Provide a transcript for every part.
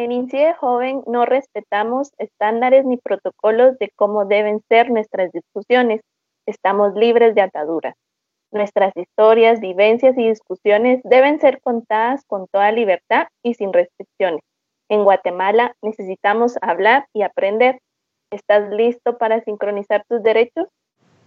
En INCIDE Joven no respetamos estándares ni protocolos de cómo deben ser nuestras discusiones. Estamos libres de ataduras. Nuestras historias, vivencias y discusiones deben ser contadas con toda libertad y sin restricciones. En Guatemala necesitamos hablar y aprender. ¿Estás listo para sincronizar tus derechos?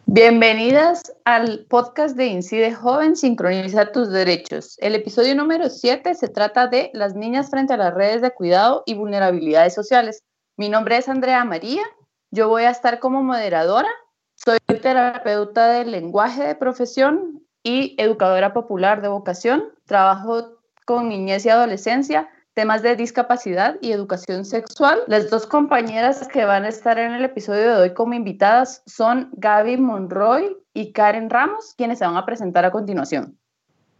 Bienvenidas al podcast de Incide Joven, Sincroniza tus derechos. El episodio número 7 se trata de las niñas frente a las redes de cuidado y vulnerabilidades sociales. Mi nombre es Andrea María, yo voy a estar como moderadora soy terapeuta del lenguaje de profesión y educadora popular de vocación. Trabajo con niñez y adolescencia, temas de discapacidad y educación sexual. Las dos compañeras que van a estar en el episodio de hoy como invitadas son Gaby Monroy y Karen Ramos, quienes se van a presentar a continuación.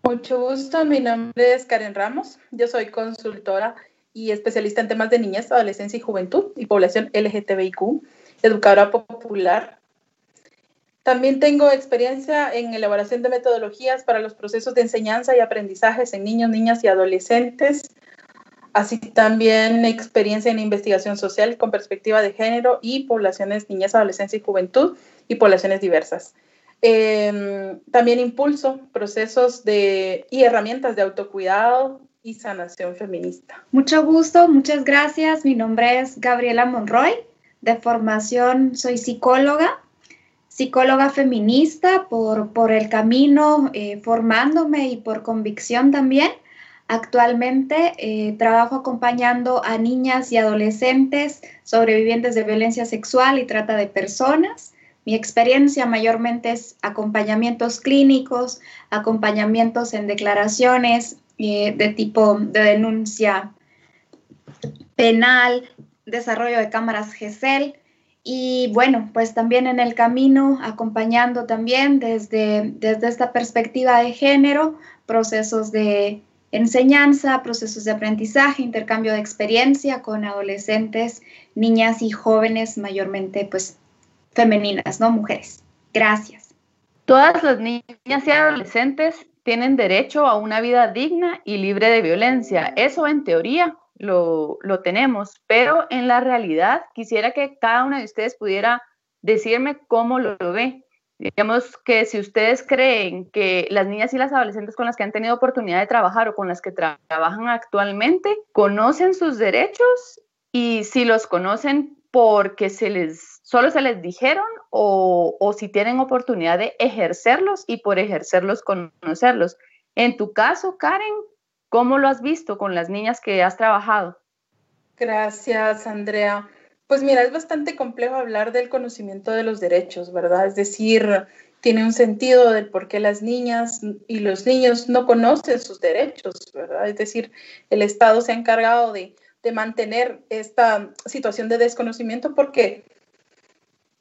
Mucho gusto, mi nombre es Karen Ramos, yo soy consultora y especialista en temas de niñez, adolescencia y juventud y población LGTBIQ, educadora popular también tengo experiencia en elaboración de metodologías para los procesos de enseñanza y aprendizajes en niños, niñas y adolescentes, así también experiencia en investigación social con perspectiva de género y poblaciones niñez, adolescencia y juventud y poblaciones diversas. Em, también impulso procesos de, y herramientas de autocuidado y sanación feminista. Mucho gusto, muchas gracias. Mi nombre es Gabriela Monroy. De formación soy psicóloga psicóloga feminista por, por el camino eh, formándome y por convicción también. Actualmente eh, trabajo acompañando a niñas y adolescentes sobrevivientes de violencia sexual y trata de personas. Mi experiencia mayormente es acompañamientos clínicos, acompañamientos en declaraciones eh, de tipo de denuncia penal, desarrollo de cámaras GESEL, y bueno, pues también en el camino, acompañando también desde, desde esta perspectiva de género, procesos de enseñanza, procesos de aprendizaje, intercambio de experiencia con adolescentes, niñas y jóvenes, mayormente pues femeninas, ¿no? Mujeres. Gracias. Todas las niñas y adolescentes tienen derecho a una vida digna y libre de violencia. Eso en teoría, lo, tenemos, pero en la realidad quisiera que cada una de ustedes pudiera decirme cómo lo, ve. Digamos que si ustedes creen que las niñas y las adolescentes con las que han tenido oportunidad de trabajar o con las que trabajan actualmente conocen sus derechos y si los conocen porque se les, solo se les dijeron o, o si tienen oportunidad de ejercerlos y por ejercerlos conocerlos. En tu caso, Karen, ¿Cómo lo has visto con las niñas que has trabajado? Gracias, Andrea. Pues mira, es bastante complejo hablar del conocimiento de los derechos, ¿verdad? Es decir, tiene un sentido del por qué las niñas y los niños no conocen sus derechos, ¿verdad? Es decir, el Estado se ha encargado de, de mantener esta situación de desconocimiento porque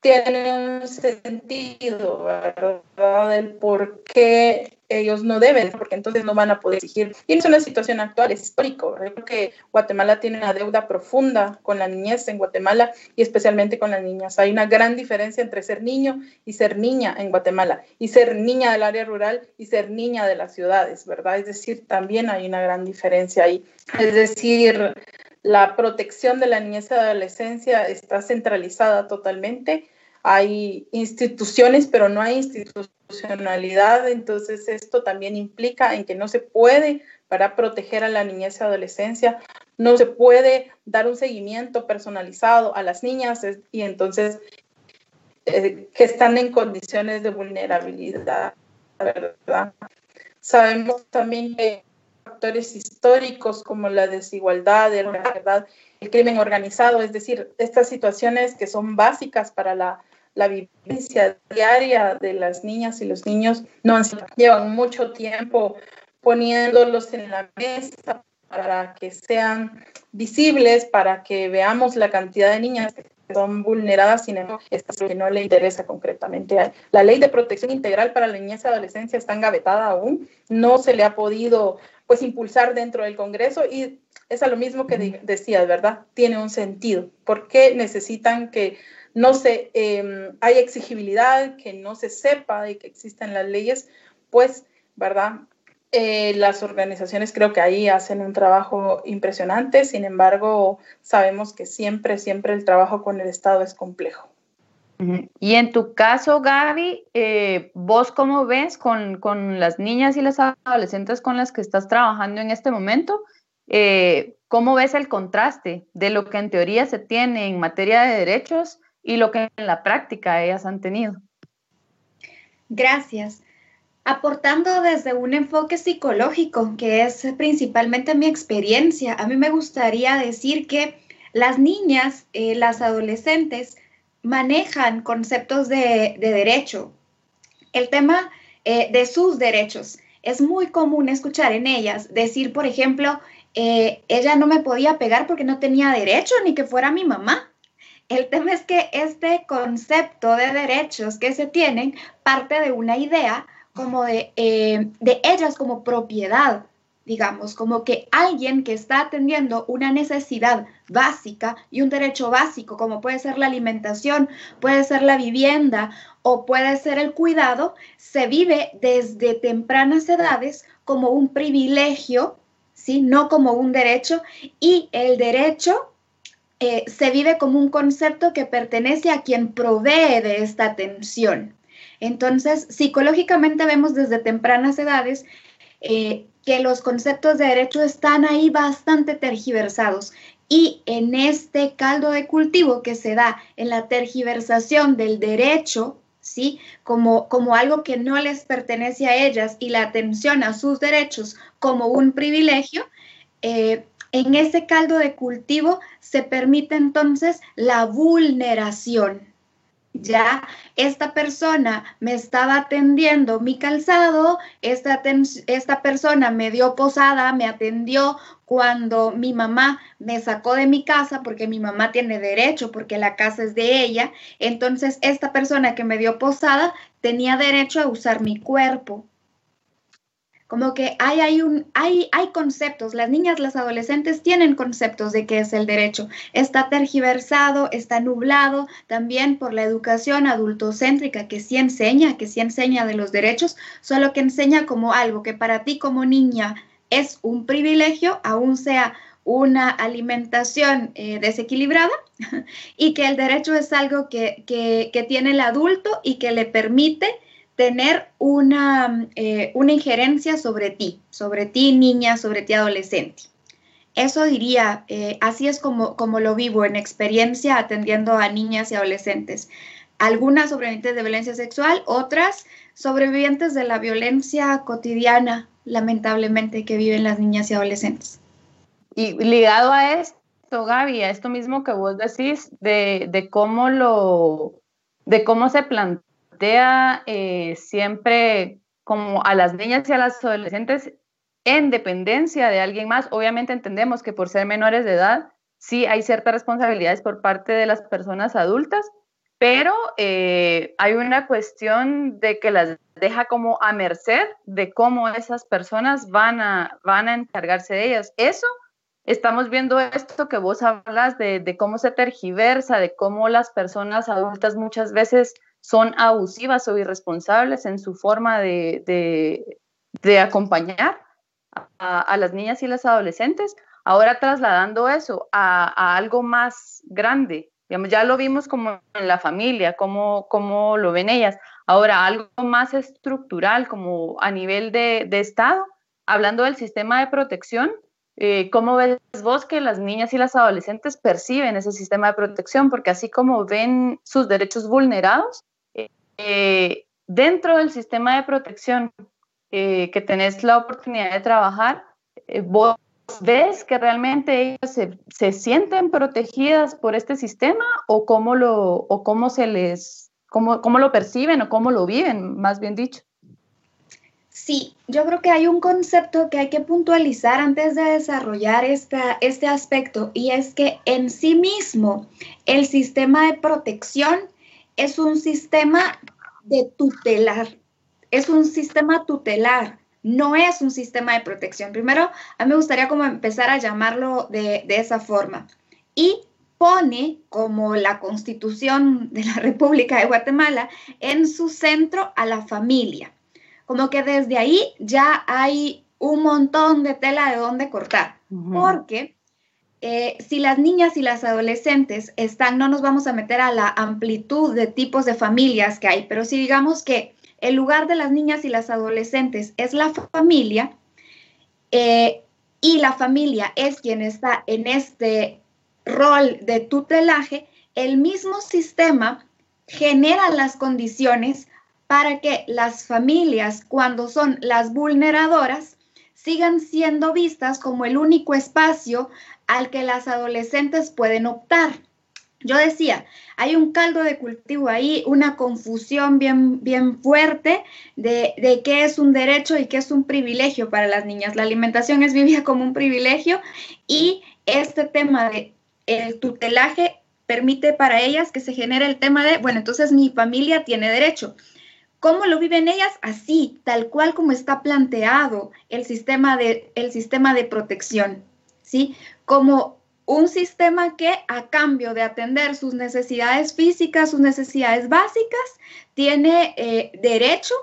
tiene un sentido, ¿verdad? Del por qué ellos no deben, porque entonces no van a poder exigir. Y es una situación actual, es histórico. Creo que Guatemala tiene una deuda profunda con la niñez en Guatemala y especialmente con las niñas. Hay una gran diferencia entre ser niño y ser niña en Guatemala, y ser niña del área rural y ser niña de las ciudades, ¿verdad? Es decir, también hay una gran diferencia ahí. Es decir, la protección de la niñez y adolescencia está centralizada totalmente. Hay instituciones, pero no hay institucionalidad. Entonces, esto también implica en que no se puede, para proteger a la niñez y adolescencia, no se puede dar un seguimiento personalizado a las niñas y entonces eh, que están en condiciones de vulnerabilidad, ¿verdad? Sabemos también que factores históricos como la desigualdad, verdad, el crimen organizado, es decir, estas situaciones que son básicas para la, la vivencia diaria de las niñas y los niños, no llevan mucho tiempo poniéndolos en la mesa para que sean visibles, para que veamos la cantidad de niñas que son vulneradas, sin embargo, esto que no le interesa concretamente. La ley de protección integral para la niñez y adolescencia está engavetada aún, no se le ha podido pues impulsar dentro del Congreso y es a lo mismo que decías, ¿verdad? Tiene un sentido. ¿Por qué necesitan que no se em, hay exigibilidad, que no se sepa de que existen las leyes? Pues, ¿verdad? Eh, las organizaciones creo que ahí hacen un trabajo impresionante, sin embargo, sabemos que siempre, siempre el trabajo con el Estado es complejo. Y en tu caso, Gaby, eh, ¿vos cómo ves con, con, las niñas y las adolescentes con las que estás trabajando en este momento? Eh, ¿Cómo ves el contraste de lo que en teoría se tiene en materia de derechos y lo que en la práctica ellas han tenido? Gracias. Aportando desde un enfoque psicológico, que es principalmente mi experiencia, a mí me gustaría decir que las niñas, eh, las adolescentes, manejan conceptos de, derecho. El tema eh, de sus derechos. Es muy común escuchar en ellas decir, por ejemplo, eh, ella no me podía pegar porque no tenía derecho ni que fuera mi mamá. El tema es que este concepto de derechos que se tienen parte de una idea como de, eh, de ellas como propiedad, digamos, como que alguien que está atendiendo una necesidad básica y un derecho básico, como puede ser la alimentación, puede ser la vivienda o puede ser el cuidado, se vive desde tempranas edades como un privilegio, ¿sí? No como un derecho y el derecho eh, se vive como un concepto que pertenece a quien provee de esta atención. Entonces, psicológicamente vemos desde tempranas edades eh, que los conceptos de derecho están ahí bastante tergiversados. Y en este caldo de cultivo que se da en la tergiversación del derecho, ¿sí? Como, como algo que no les pertenece a ellas y la atención a sus derechos como un privilegio, eh, en ese caldo de cultivo se permite entonces la vulneración, ya esta persona me estaba atendiendo mi calzado, esta, esta persona me dio posada, me atendió cuando mi mamá me sacó de mi casa porque mi mamá tiene derecho, porque la casa es de ella, entonces esta persona que me dio posada tenía derecho a usar mi cuerpo. Como que hay, hay, un, hay, hay conceptos, las niñas, las adolescentes tienen conceptos de qué es el derecho. Está tergiversado, está nublado también por la educación adultocéntrica que sí enseña, que sí enseña de los derechos, solo que enseña como algo que para ti como niña es un privilegio, aún sea una alimentación eh, desequilibrada y que el derecho es algo que, que, que tiene el adulto y que le permite tener una, eh, una injerencia sobre ti, sobre ti niña, sobre ti adolescente. Eso diría, eh, así es como, como lo vivo en experiencia atendiendo a niñas y adolescentes. Algunas sobrevivientes de violencia sexual, otras sobrevivientes de la violencia cotidiana, lamentablemente, que viven las niñas y adolescentes. Y ligado a esto, Gaby, a esto mismo que vos decís, de, de cómo lo, de cómo se plantea eh, siempre como a las niñas y a las adolescentes en dependencia de alguien más. Obviamente entendemos que por ser menores de edad, sí hay ciertas responsabilidades por parte de las personas adultas, pero eh, hay una cuestión de que las deja como a merced de cómo esas personas van a, van a encargarse de ellas. Eso, estamos viendo esto que vos hablas de, de cómo se tergiversa, de cómo las personas adultas muchas veces son abusivas o irresponsables en su forma de, acompañar a, las niñas y las adolescentes. Ahora trasladando eso a, algo más grande, digamos, ya lo vimos como en la familia, cómo, cómo lo ven ellas. Ahora algo más estructural, como a nivel de, Estado, hablando del sistema de protección, eh, ¿Cómo ves vos que las niñas y las adolescentes perciben ese sistema de protección? Porque así como ven sus derechos vulnerados, eh, dentro del sistema de protección eh, que tenés la oportunidad de trabajar, eh, vos ves que realmente ellas se, sienten protegidas por este sistema o cómo lo, o cómo se les, cómo, cómo lo perciben o cómo lo viven, más bien dicho. Sí, yo creo que hay un concepto que hay que puntualizar antes de desarrollar esta, este aspecto y es que en sí mismo el sistema de protección es un sistema de tutelar, es un sistema tutelar, no es un sistema de protección. Primero, a mí me gustaría como empezar a llamarlo de, de esa forma. Y pone como la constitución de la República de Guatemala en su centro a la familia como que desde ahí ya hay un montón de tela de dónde cortar, porque eh, si las niñas y las adolescentes están, no nos vamos a meter a la amplitud de tipos de familias que hay, pero si digamos que el lugar de las niñas y las adolescentes es la familia, eh, y la familia es quien está en este rol de tutelaje, el mismo sistema genera las condiciones para que las familias, cuando son las vulneradoras, sigan siendo vistas como el único espacio al que las adolescentes pueden optar. Yo decía, hay un caldo de cultivo ahí, una confusión bien, bien fuerte de, de, qué es un derecho y qué es un privilegio para las niñas. La alimentación es vivida como un privilegio y este tema de el tutelaje permite para ellas que se genere el tema de, bueno, entonces mi familia tiene derecho. ¿Cómo lo viven ellas? Así, tal cual como está planteado el sistema de, el sistema de protección, ¿sí? Como un sistema que a cambio de atender sus necesidades físicas, sus necesidades básicas, tiene eh, derecho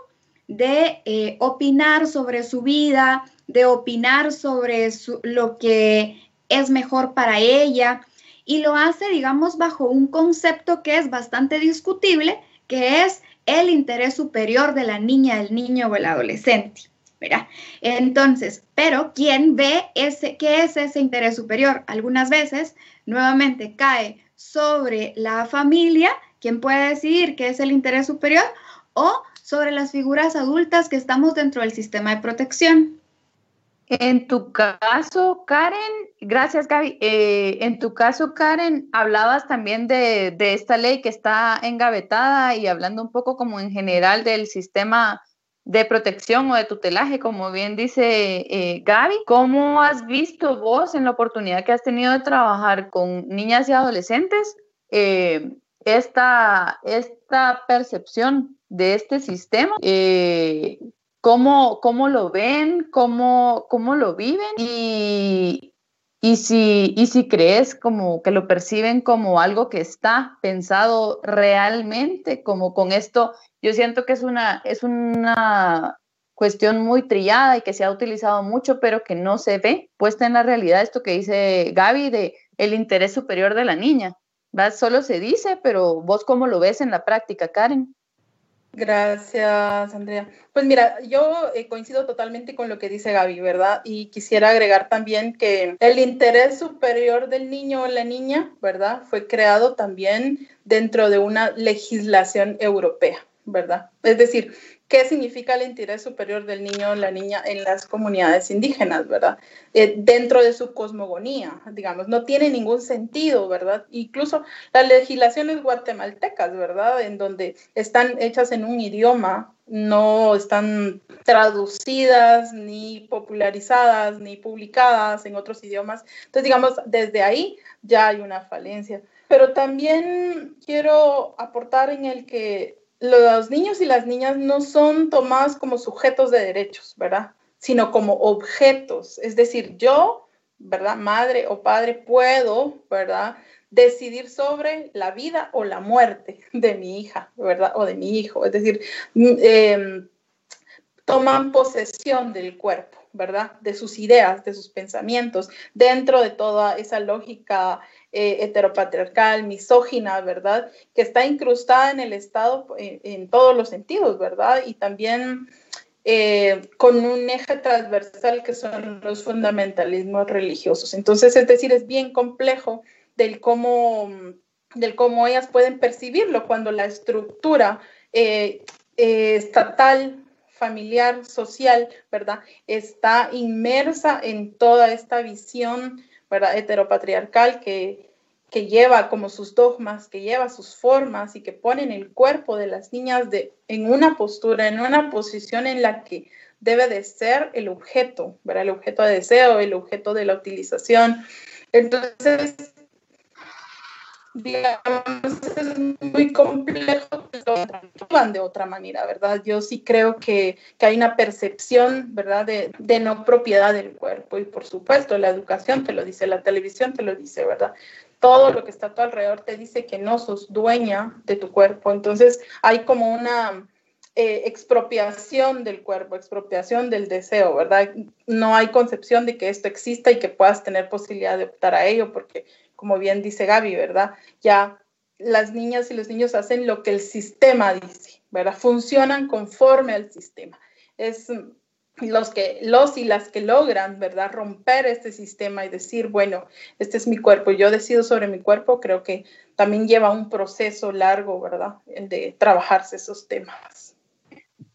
de eh, opinar sobre su vida, de opinar sobre lo que es mejor para ella y lo hace, digamos, bajo un concepto que es bastante discutible, que es el interés superior de la niña, el niño o el adolescente. ¿Verdad? Entonces, pero ¿quién ve ese, qué es ese interés superior? Algunas veces, nuevamente, cae sobre la familia, quien puede decidir qué es el interés superior, o sobre las figuras adultas que estamos dentro del sistema de protección. En tu caso, Karen, gracias Gaby. Eh, en tu caso, Karen, hablabas también de, de, esta ley que está engavetada y hablando un poco como en general del sistema de protección o de tutelaje, como bien dice eh, Gaby. ¿Cómo has visto vos en la oportunidad que has tenido de trabajar con niñas y adolescentes eh, esta, esta percepción de este sistema? Eh, ¿cómo, ¿cómo, lo ven? ¿Cómo, cómo lo viven? Y, y si, y si crees como que lo perciben como algo que está pensado realmente, como con esto, yo siento que es una, es una cuestión muy trillada y que se ha utilizado mucho, pero que no se ve puesta en la realidad esto que dice Gaby de el interés superior de la niña. ¿va? Solo se dice, pero vos cómo lo ves en la práctica, Karen. Gracias, Andrea. Pues mira, yo eh, coincido totalmente con lo que dice Gaby, ¿verdad? Y quisiera agregar también que el interés superior del niño o la niña, ¿verdad? Fue creado también dentro de una legislación europea, ¿verdad? Es decir, qué significa el interés superior del niño o la niña en las comunidades indígenas, ¿verdad? Eh, dentro de su cosmogonía, digamos, no tiene ningún sentido, ¿verdad? Incluso las legislaciones guatemaltecas, ¿verdad? En donde están hechas en un idioma, no están traducidas, ni popularizadas, ni publicadas en otros idiomas. Entonces, digamos, desde ahí ya hay una falencia. Pero también quiero aportar en el que los niños y las niñas no son tomados como sujetos de derechos, ¿verdad? Sino como objetos. Es decir, yo, ¿verdad? Madre o padre, puedo, ¿verdad? Decidir sobre la vida o la muerte de mi hija, ¿verdad? O de mi hijo. Es decir, mm, em, toman posesión del cuerpo, ¿verdad? De sus ideas, de sus pensamientos, dentro de toda esa lógica eh, heteropatriarcal, misógina, ¿verdad? Que está incrustada en el Estado eh, en, todos los sentidos, ¿verdad? Y también eh, con un eje transversal que son los fundamentalismos religiosos. Entonces, es decir, es bien complejo del cómo, del cómo ellas pueden percibirlo cuando la estructura estatal familiar, social, ¿verdad? Está inmersa en toda esta visión heteropatriarcal que, que lleva como sus dogmas, que lleva sus formas y que pone en el cuerpo de las niñas de, en una postura, en una posición en la que debe de ser el objeto, ¿verdad? el objeto de deseo, el objeto de la utilización. Entonces, es muy complejo que lo de otra manera, ¿verdad? Yo sí creo que, que hay una percepción, ¿verdad?, de, de, no propiedad del cuerpo. Y por supuesto, la educación te lo dice, la televisión te lo dice, ¿verdad? Todo lo que está a tu alrededor te dice que no sos dueña de tu cuerpo. Entonces, hay como una eh, expropiación del cuerpo, expropiación del deseo, ¿verdad? No hay concepción de que esto exista y que puedas tener posibilidad de optar a ello, porque como bien dice Gaby, ¿verdad? Ya las niñas y los niños hacen lo que el sistema dice, ¿verdad? Funcionan conforme al sistema. Es los que los y las que logran, ¿verdad? Romper este sistema y decir, bueno, este es mi cuerpo, yo decido sobre mi cuerpo, creo que también lleva un proceso largo, ¿verdad? El de trabajarse esos temas.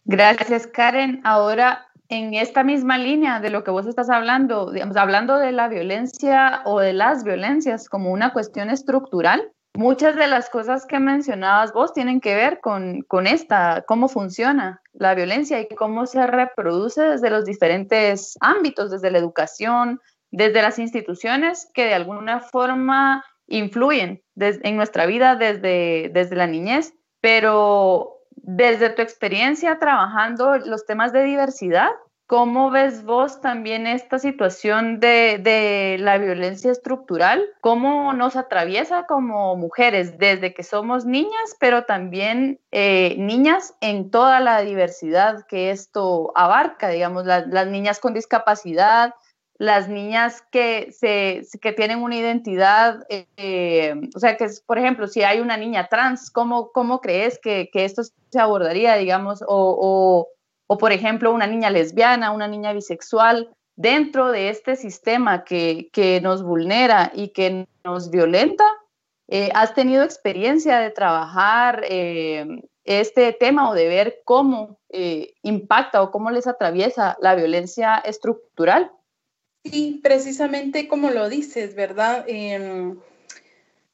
Gracias, Karen. Ahora, en esta misma línea de lo que vos estás hablando, digamos, hablando de la violencia o de las violencias como una cuestión estructural, muchas de las cosas que mencionabas vos tienen que ver con, con esta, cómo funciona la violencia y cómo se reproduce desde los diferentes ámbitos, desde la educación, desde las instituciones que de alguna forma influyen en nuestra vida desde, desde la niñez, pero desde tu experiencia trabajando los temas de diversidad, ¿Cómo ves vos también esta situación de, la violencia estructural? ¿Cómo nos atraviesa como mujeres desde que somos niñas, pero también eh, niñas en toda la diversidad que esto abarca? Digamos, las niñas con discapacidad, las niñas que, se, que tienen una identidad, eh, o sea, que, por ejemplo, si hay una niña trans, ¿cómo, cómo crees que, esto se abordaría, digamos, o o por ejemplo una niña lesbiana, una niña bisexual, dentro de este sistema que, nos vulnera y que nos violenta, eh, ¿has tenido experiencia de trabajar eh, este tema o de ver cómo eh, impacta o cómo les atraviesa la violencia estructural? Sí, precisamente como lo dices, ¿verdad? Em,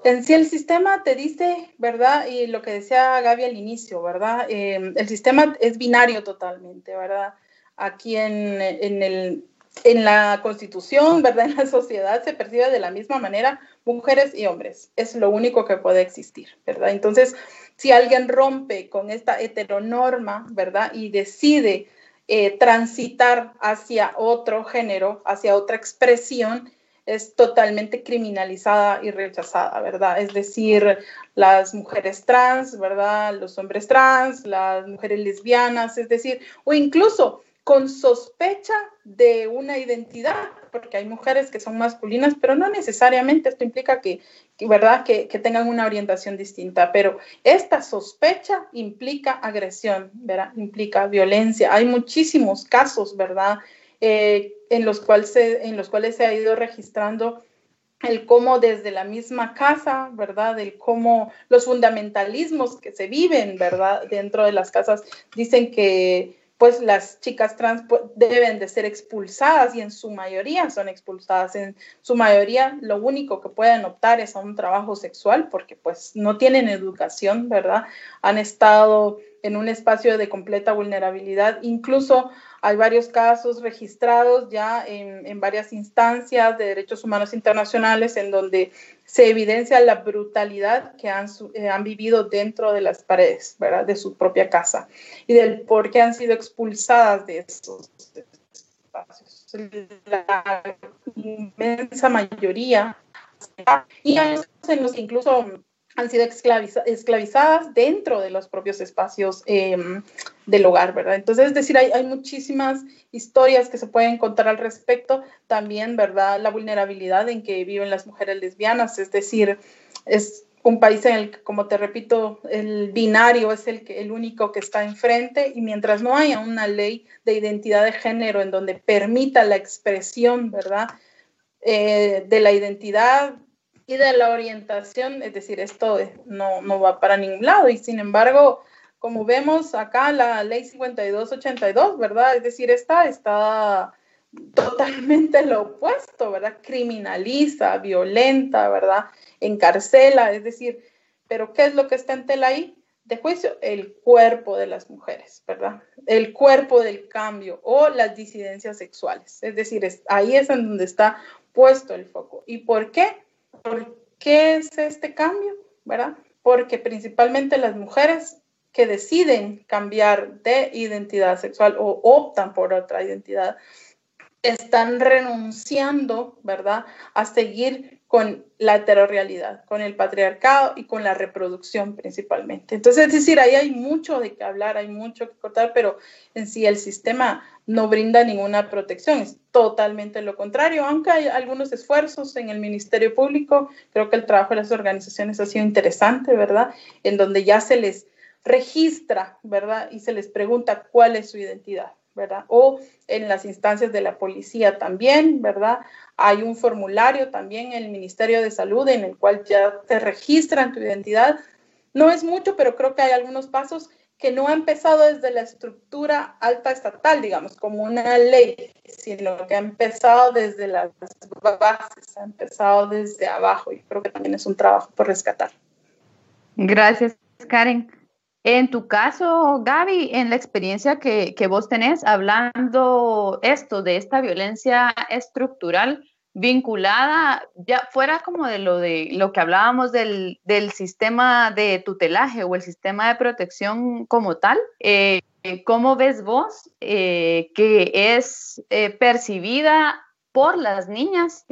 en sí el sistema te dice, ¿verdad? Y lo que decía Gaby al inicio, ¿verdad? Em, el sistema es binario totalmente, ¿verdad? Aquí en, el, en la constitución, ¿verdad? En la sociedad se percibe de la misma manera mujeres y hombres. Es lo único que puede existir, ¿verdad? Entonces, si alguien rompe con esta heteronorma, ¿verdad? Y decide eh, transitar hacia otro género, hacia otra expresión, es totalmente criminalizada y rechazada, ¿verdad? Es decir, las mujeres trans, ¿verdad? Los hombres trans, las mujeres lesbianas, es decir, o incluso con sospecha de una identidad, porque hay mujeres que son masculinas, pero no necesariamente esto implica que, ¿verdad? Que, tengan una orientación distinta, pero esta sospecha implica agresión, ¿verdad? Implica violencia. Hay muchísimos casos, ¿verdad? Eh, en, los en los cuales se ha ido registrando el cómo desde la misma casa, ¿verdad? El cómo los fundamentalismos que se viven, ¿verdad? Dentro de las casas dicen que pues las chicas trans pues, deben de ser expulsadas y en su mayoría son expulsadas. En su mayoría lo único que pueden optar es a un trabajo sexual porque pues no tienen educación, ¿verdad? Han estado en un espacio de completa vulnerabilidad. Incluso hay varios casos registrados ya en, varias instancias de derechos humanos internacionales en donde se evidencia la brutalidad que han, eh, han vivido dentro de las paredes ¿verdad? de su propia casa y del por qué han sido expulsadas de esos espacios. La inmensa mayoría y en los que incluso han sido esclavizadas dentro de los propios espacios em, del hogar, ¿verdad? Entonces, es decir, hay, muchísimas historias que se pueden contar al respecto. También, ¿verdad? La vulnerabilidad en que viven las mujeres lesbianas, es decir, es un país en el que, como te repito, el binario es el único que está enfrente y mientras no haya una ley de identidad de género en donde permita la expresión, ¿verdad? Eh, de la identidad y de la orientación, es decir, esto no, no va para ningún lado y sin embargo, como vemos acá la ley 5282, ¿verdad? Es decir, esta está totalmente lo opuesto, ¿verdad? Criminaliza, violenta, ¿verdad? Encarcela, es decir, pero ¿qué es lo que está en tela ahí? De juicio, el cuerpo de las mujeres, ¿verdad? El cuerpo del cambio o las disidencias sexuales. Es decir, ahí es en donde está puesto el foco. ¿Y por qué? ¿Por qué es este cambio? ¿Verdad? Porque principalmente las mujeres que deciden cambiar de identidad sexual o optan por otra identidad están renunciando, ¿verdad?, a seguir con la heterorrealidad, con el patriarcado y con la reproducción principalmente. Entonces, es decir, ahí hay mucho de qué hablar, hay mucho que cortar, pero en sí el sistema no brinda ninguna protección, es totalmente lo contrario, aunque hay algunos esfuerzos en el Ministerio Público, creo que el trabajo de las organizaciones ha sido interesante, ¿verdad? En donde ya se les registra, ¿verdad? Y se les pregunta cuál es su identidad. ¿Verdad? O en las instancias de la policía también, ¿verdad? Hay un formulario también en el Ministerio de Salud en el cual ya te registran tu identidad. No es mucho, pero creo que hay algunos pasos que no ha empezado desde la estructura alta estatal, digamos, como una ley, sino que ha empezado desde las bases, ha empezado desde abajo y creo que también es un trabajo por rescatar. Gracias, Karen. En tu caso, Gaby, en la experiencia que, que, vos tenés hablando esto de esta violencia estructural vinculada, ya fuera como de lo de lo que hablábamos del, del sistema de tutelaje o el sistema de protección como tal, eh, ¿cómo ves vos eh, que es eh, percibida por las niñas?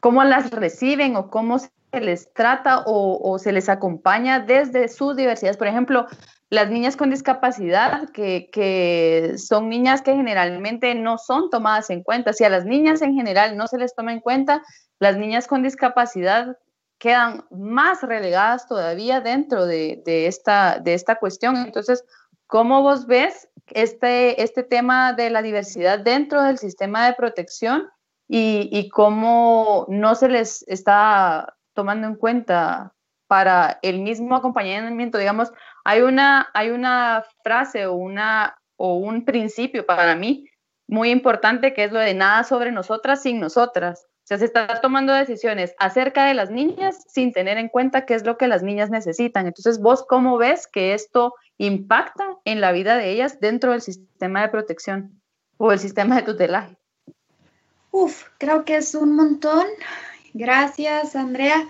¿Cómo las reciben o cómo se les trata o, se les acompaña desde sus diversidades. Por ejemplo, las niñas con discapacidad, que, son niñas que generalmente no son tomadas en cuenta. Si a las niñas en general no se les toma en cuenta, las niñas con discapacidad quedan más relegadas todavía dentro de, esta, de esta cuestión. Entonces, ¿cómo vos ves este, este tema de la diversidad dentro del sistema de protección y, y cómo no se les está tomando en cuenta para el mismo acompañamiento, digamos, hay una, hay una frase o, una, o un principio para mí muy importante que es lo de nada sobre nosotras sin nosotras. O sea, se está tomando decisiones acerca de las niñas sin tener en cuenta qué es lo que las niñas necesitan. Entonces, ¿vos cómo ves que esto impacta en la vida de ellas dentro del sistema de protección o el sistema de tutelaje? Uf, creo que es un montón Gracias, Andrea.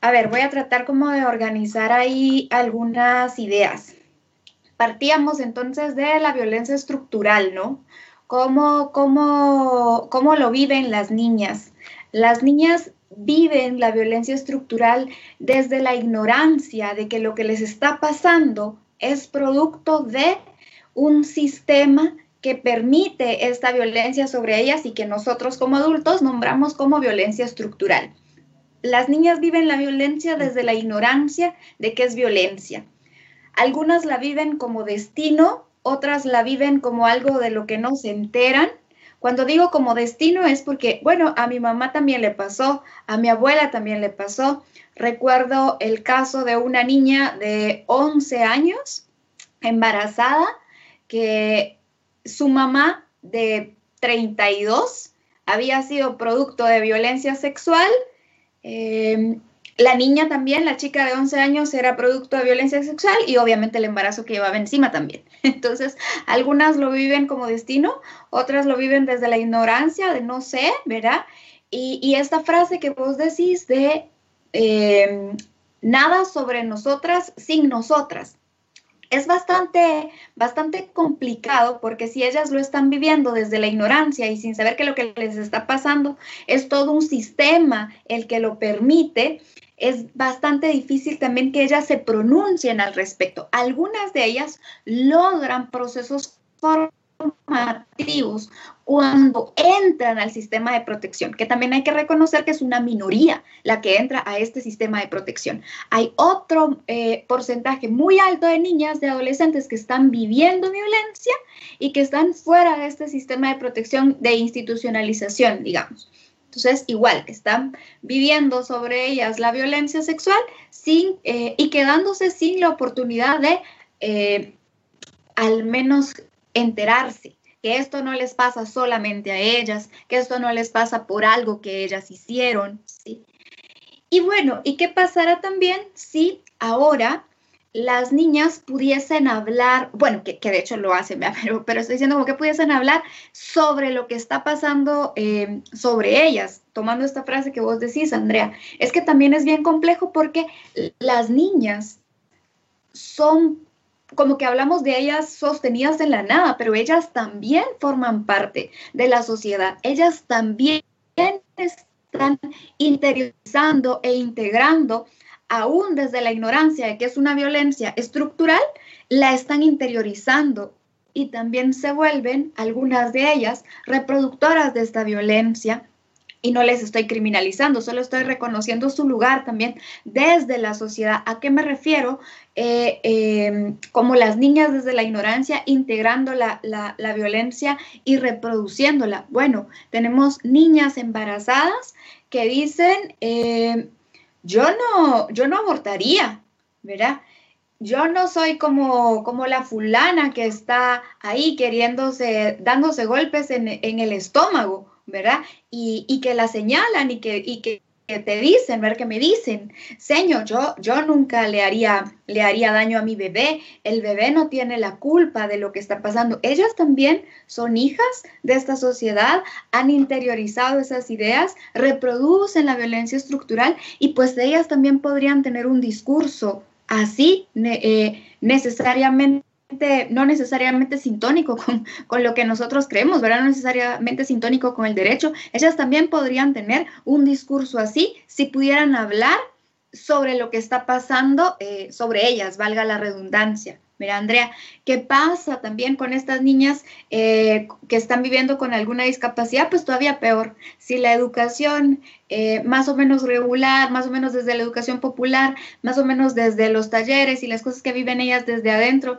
A ver, voy a tratar como de organizar ahí algunas ideas. Partíamos entonces de la violencia estructural, ¿no? ¿Cómo, cómo, cómo lo viven las niñas? Las niñas viven la violencia estructural desde la ignorancia de que lo que les está pasando es producto de un sistema que permite esta violencia sobre ellas y que nosotros como adultos nombramos como violencia estructural. Las niñas viven la violencia desde la ignorancia de qué es violencia. Algunas la viven como destino, otras la viven como algo de lo que no se enteran. Cuando digo como destino es porque, bueno, a mi mamá también le pasó, a mi abuela también le pasó. Recuerdo el caso de una niña de 11 años, embarazada, que su mamá de 32 había sido producto de violencia sexual. Em, la niña también, la chica de 11 años, era producto de violencia sexual y obviamente el embarazo que llevaba encima también. Entonces, algunas lo viven como destino, otras lo viven desde la ignorancia, de no sé, ¿verdad? Y, esta frase que vos decís de em, nada sobre nosotras sin nosotras es bastante, bastante complicado porque si ellas lo están viviendo desde la ignorancia y sin saber que lo que les está pasando es todo un sistema el que lo permite, es bastante difícil también que ellas se pronuncien al respecto. Algunas de ellas logran procesos formativos cuando entran al sistema de protección, que también hay que reconocer que es una minoría la que entra a este sistema de protección. Hay otro eh, porcentaje muy alto de niñas, de adolescentes que están viviendo violencia y que están fuera de este sistema de protección de institucionalización, digamos. Entonces, igual, están viviendo sobre ellas la violencia sexual sin, eh, y quedándose sin la oportunidad de eh, al menos enterarse que esto no les pasa solamente a ellas, que esto no les pasa por algo que ellas hicieron, ¿sí? Y bueno, ¿y qué pasará también si ahora las niñas pudiesen hablar, bueno, que, de hecho lo hacen, pero, pero estoy diciendo como que pudiesen hablar sobre lo que está pasando eh, sobre ellas, tomando esta frase que vos decís, Andrea, es que también es bien complejo porque las niñas son como que hablamos de ellas sostenidas en la nada, pero ellas también forman parte de la sociedad, ellas también están interiorizando e integrando, aún desde la ignorancia que es una violencia estructural, la están interiorizando y también se vuelven, algunas de ellas, reproductoras de esta violencia y no les estoy criminalizando, solo estoy reconociendo su lugar también desde la sociedad. ¿A qué me refiero? Eh, em, como las niñas desde la ignorancia integrando la, violencia y reproduciéndola. Bueno, tenemos niñas embarazadas que dicen, em, yo, no, yo no abortaría, ¿verdad? Yo no soy como, como la fulana que está ahí queriéndose, dándose golpes en, en el estómago ¿verdad? Y, que la señalan y que, y que te dicen, ver que me dicen, Señor, yo, yo nunca le haría, le haría daño a mi bebé, el bebé no tiene la culpa de lo que está pasando. Ellas también son hijas de esta sociedad, han interiorizado esas ideas, reproducen la violencia estructural y pues ellas también podrían tener un discurso así eh, necesariamente no necesariamente sintónico con, con, lo que nosotros creemos, ¿verdad? No necesariamente sintónico con el derecho. Ellas también podrían tener un discurso así si pudieran hablar sobre lo que está pasando eh, sobre ellas, valga la redundancia. Mira, Andrea, ¿qué pasa también con estas niñas eh, que están viviendo con alguna discapacidad? Pues todavía peor. Si la educación eh, más o menos regular, más o menos desde la educación popular, más o menos desde los talleres y las cosas que viven ellas desde adentro,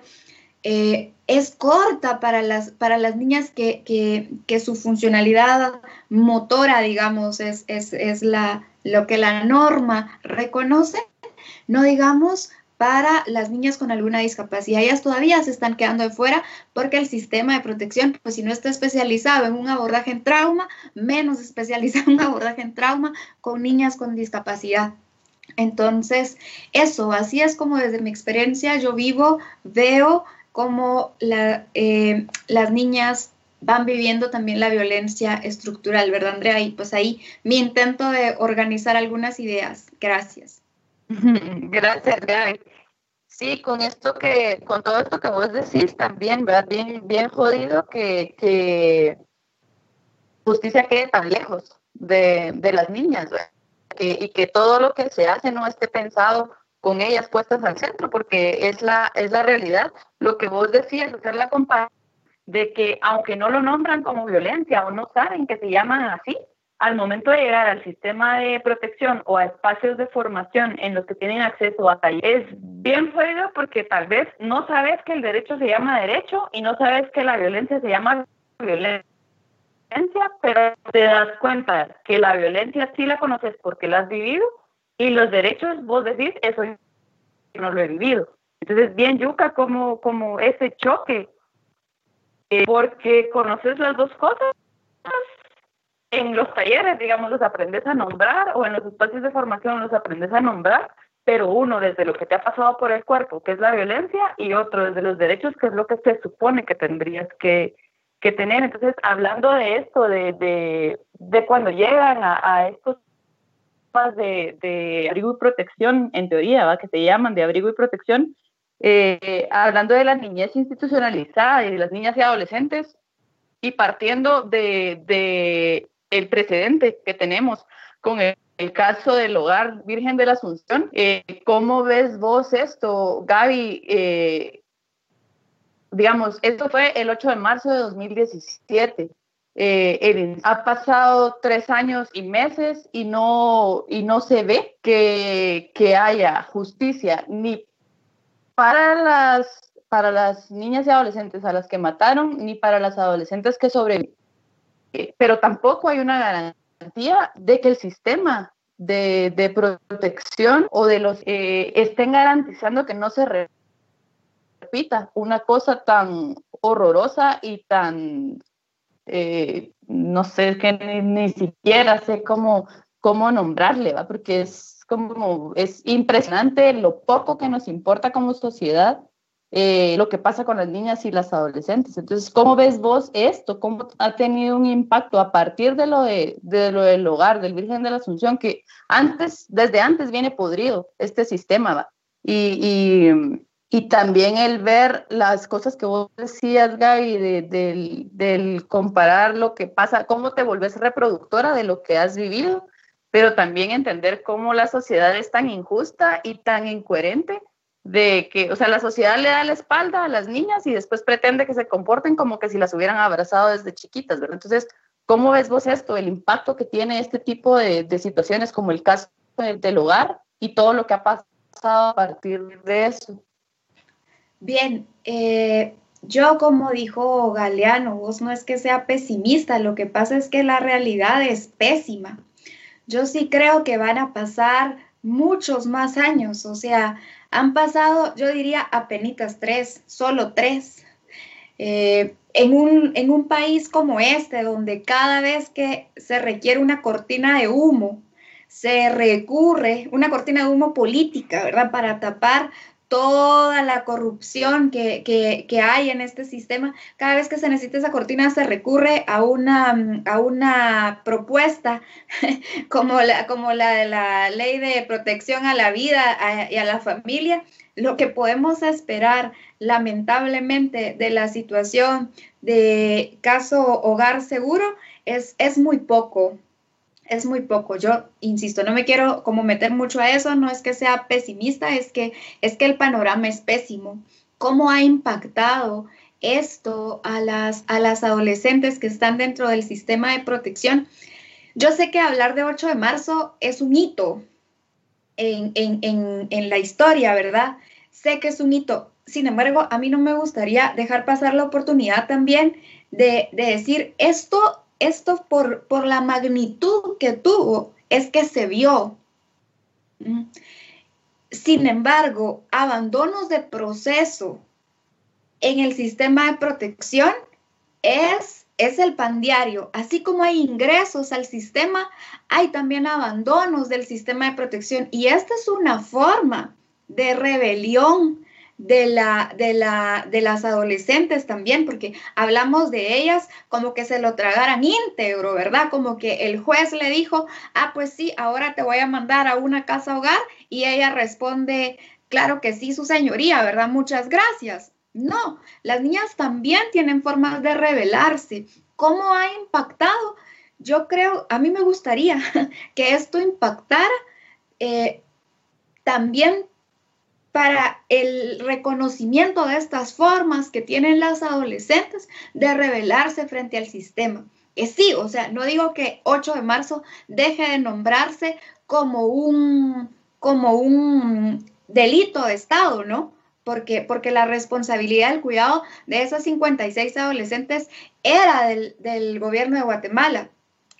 eh, es corta para las, para las niñas que, su funcionalidad motora, digamos, es, es, la, lo que la norma reconoce, no digamos para las niñas con alguna discapacidad. Ellas todavía se están quedando de fuera porque el sistema de protección, pues si no está especializado en un abordaje en trauma, menos especializado en un abordaje en trauma con niñas con discapacidad. Entonces, eso, así es como desde mi experiencia yo vivo, veo cómo eh, las niñas van viviendo también la violencia estructural, ¿verdad, Andrea? Y pues ahí mi intento de organizar algunas ideas. Gracias. Gracias, Gaby. Sí, con esto que, con todo esto que vos decís también, ¿verdad? Bien, bien jodido que, justicia quede tan lejos de, las niñas, ¿verdad? y que todo lo que se hace no esté pensado con ellas puestas al centro, porque es la, es la realidad. Lo que vos decías, hacer la comparación de que aunque no lo nombran como violencia o no saben que se llaman así, al momento de llegar al sistema de protección o a espacios de formación en los que tienen acceso a talleres, es bien fuego porque tal vez no sabes que el derecho se llama derecho y no sabes que la violencia se llama violencia, pero te das cuenta que la violencia sí la conoces porque la has vivido y los derechos, vos decís, eso no lo he vivido. Entonces, bien yuca como, como ese choque, eh, porque conoces las dos cosas. En los talleres, digamos, los aprendes a nombrar, o en los espacios de formación los aprendes a nombrar, pero uno desde lo que te ha pasado por el cuerpo, que es la violencia, y otro desde los derechos, que es lo que se supone que tendrías que, que tener. Entonces, hablando de esto, de, de, de cuando llegan a, a estos de, abrigo y protección, en teoría, ¿va? que se llaman de abrigo y protección, eh, hablando de la niñez institucionalizada y de las niñas y adolescentes, y partiendo de, el precedente que tenemos con el, caso del hogar Virgen de la Asunción, eh, ¿cómo ves vos esto, Gaby? Eh, digamos, esto fue el 8 de marzo de 2017. Eh, ha pasado tres años y meses y no, y no se ve que, que haya justicia ni para las, para las niñas y adolescentes a las que mataron, ni para las adolescentes que sobreviven. Eh, pero tampoco hay una garantía de que el sistema de, de protección o de los eh, estén garantizando que no se repita una cosa tan horrorosa y tan eh, no sé, que ni, siquiera sé cómo, cómo nombrarle, ¿va? porque es como, es impresionante lo poco que nos importa como sociedad eh, lo que pasa con las niñas y las adolescentes. Entonces, ¿cómo ves vos esto? ¿Cómo ha tenido un impacto a partir de lo, de, de lo del hogar, del Virgen de la Asunción, que antes, desde antes viene podrido este sistema, ¿va? Y, y, y también el ver las cosas que vos decías, Gaby, del, del, comparar lo que pasa, cómo te volvés reproductora de lo que has vivido. pero también entender cómo la sociedad es tan injusta y tan incoherente de que, o sea, la sociedad le da la espalda a las niñas y después pretende que se comporten como que si las hubieran abrazado desde chiquitas, ¿verdad? Entonces, ¿cómo ves vos esto, el impacto que tiene este tipo de, situaciones como el caso del hogar y todo lo que ha pasado a partir de eso? Bien, eh, yo como dijo Galeano, vos no es que sea pesimista, lo que pasa es que la realidad es pésima. Yo sí creo que van a pasar muchos más años, o sea, han pasado, yo diría, apenas tres, solo tres. Eh, en, un, en un país como este, donde cada vez que se requiere una cortina de humo, se recurre, una cortina de humo política, ¿verdad? Para tapar toda la corrupción que, hay en este sistema, cada vez que se necesita esa cortina se recurre a una, a una propuesta como la, como la de la ley de protección a la vida y a la familia. Lo que podemos esperar lamentablemente de la situación de caso hogar seguro es, es muy poco es muy poco. Yo insisto, no me quiero como meter mucho a eso, no es que sea pesimista, es que es que el panorama es pésimo. ¿Cómo ha impactado esto a las, a las adolescentes que están dentro del sistema de protección? Yo sé que hablar de 8 de marzo es un hito en, en la historia, ¿verdad? Sé que es un hito. Sin embargo, a mí no me gustaría dejar pasar la oportunidad también de, de decir, esto esto por, por la magnitud que tuvo, es que se vio. Mm. Sin embargo, abandonos de proceso en el sistema de protección es, es el pan diario. Así como hay ingresos al sistema, hay también abandonos del sistema de protección. Y esta es una forma de rebelión de, la, de, la, de las adolescentes también, porque hablamos de ellas como que se lo tragaran íntegro, ¿verdad? Como que el juez le dijo, ah, pues sí, ahora te voy a mandar a una casa hogar y ella responde, claro que sí, su señoría, ¿verdad? Muchas gracias. No, las niñas también tienen formas de rebelarse. ¿Cómo ha impactado? Yo creo, a mí me gustaría que esto impactara eh, también para el reconocimiento de estas formas que tienen las adolescentes de rebelarse frente al sistema. Que sí, o sea, no digo que 8 de marzo deje de nombrarse como un, como un delito de Estado, ¿no? Porque, porque la responsabilidad del cuidado de esas 56 adolescentes era del, del gobierno de Guatemala,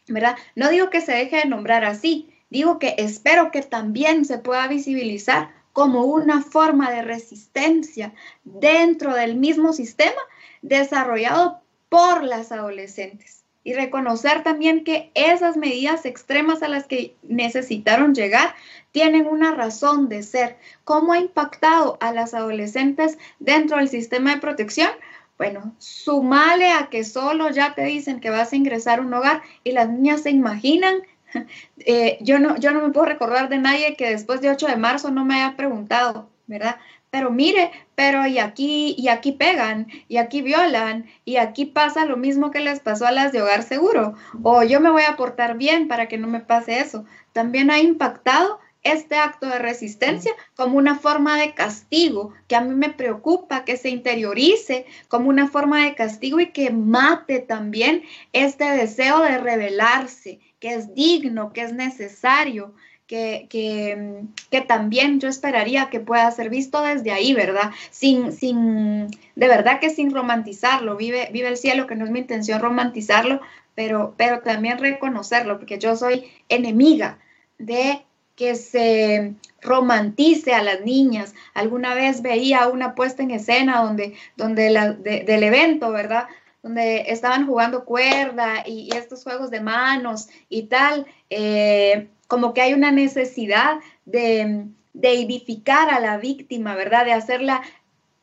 ¿verdad? No digo que se deje de nombrar así, digo que espero que también se pueda visibilizar como una forma de resistencia dentro del mismo sistema desarrollado por las adolescentes. Y reconocer también que esas medidas extremas a las que necesitaron llegar tienen una razón de ser. ¿Cómo ha impactado a las adolescentes dentro del sistema de protección? Bueno, sumale a que solo ya te dicen que vas a ingresar a un hogar y las niñas se imaginan Eh, yo, no, yo no me puedo recordar de nadie que después de 8 de marzo no me haya preguntado, ¿verdad? Pero mire, pero y aquí, y aquí pegan, y aquí violan, y aquí pasa lo mismo que les pasó a las de hogar seguro, o yo me voy a portar bien para que no me pase eso. También ha impactado este acto de resistencia como una forma de castigo, que a mí me preocupa que se interiorice como una forma de castigo y que mate también este deseo de rebelarse, que es digno, que es necesario, que, que, también yo esperaría que pueda ser visto desde ahí, ¿verdad? Sin, sin, de verdad que sin romantizarlo, vive, vive el cielo, que no es mi intención romantizarlo, pero, pero también reconocerlo, porque yo soy enemiga de que se romantice a las niñas. Alguna vez veía una puesta en escena donde, donde la, del evento, ¿verdad? Donde estaban jugando cuerda y, estos juegos de manos y tal, eh, como que hay una necesidad de, edificar a la víctima, ¿verdad? De hacerla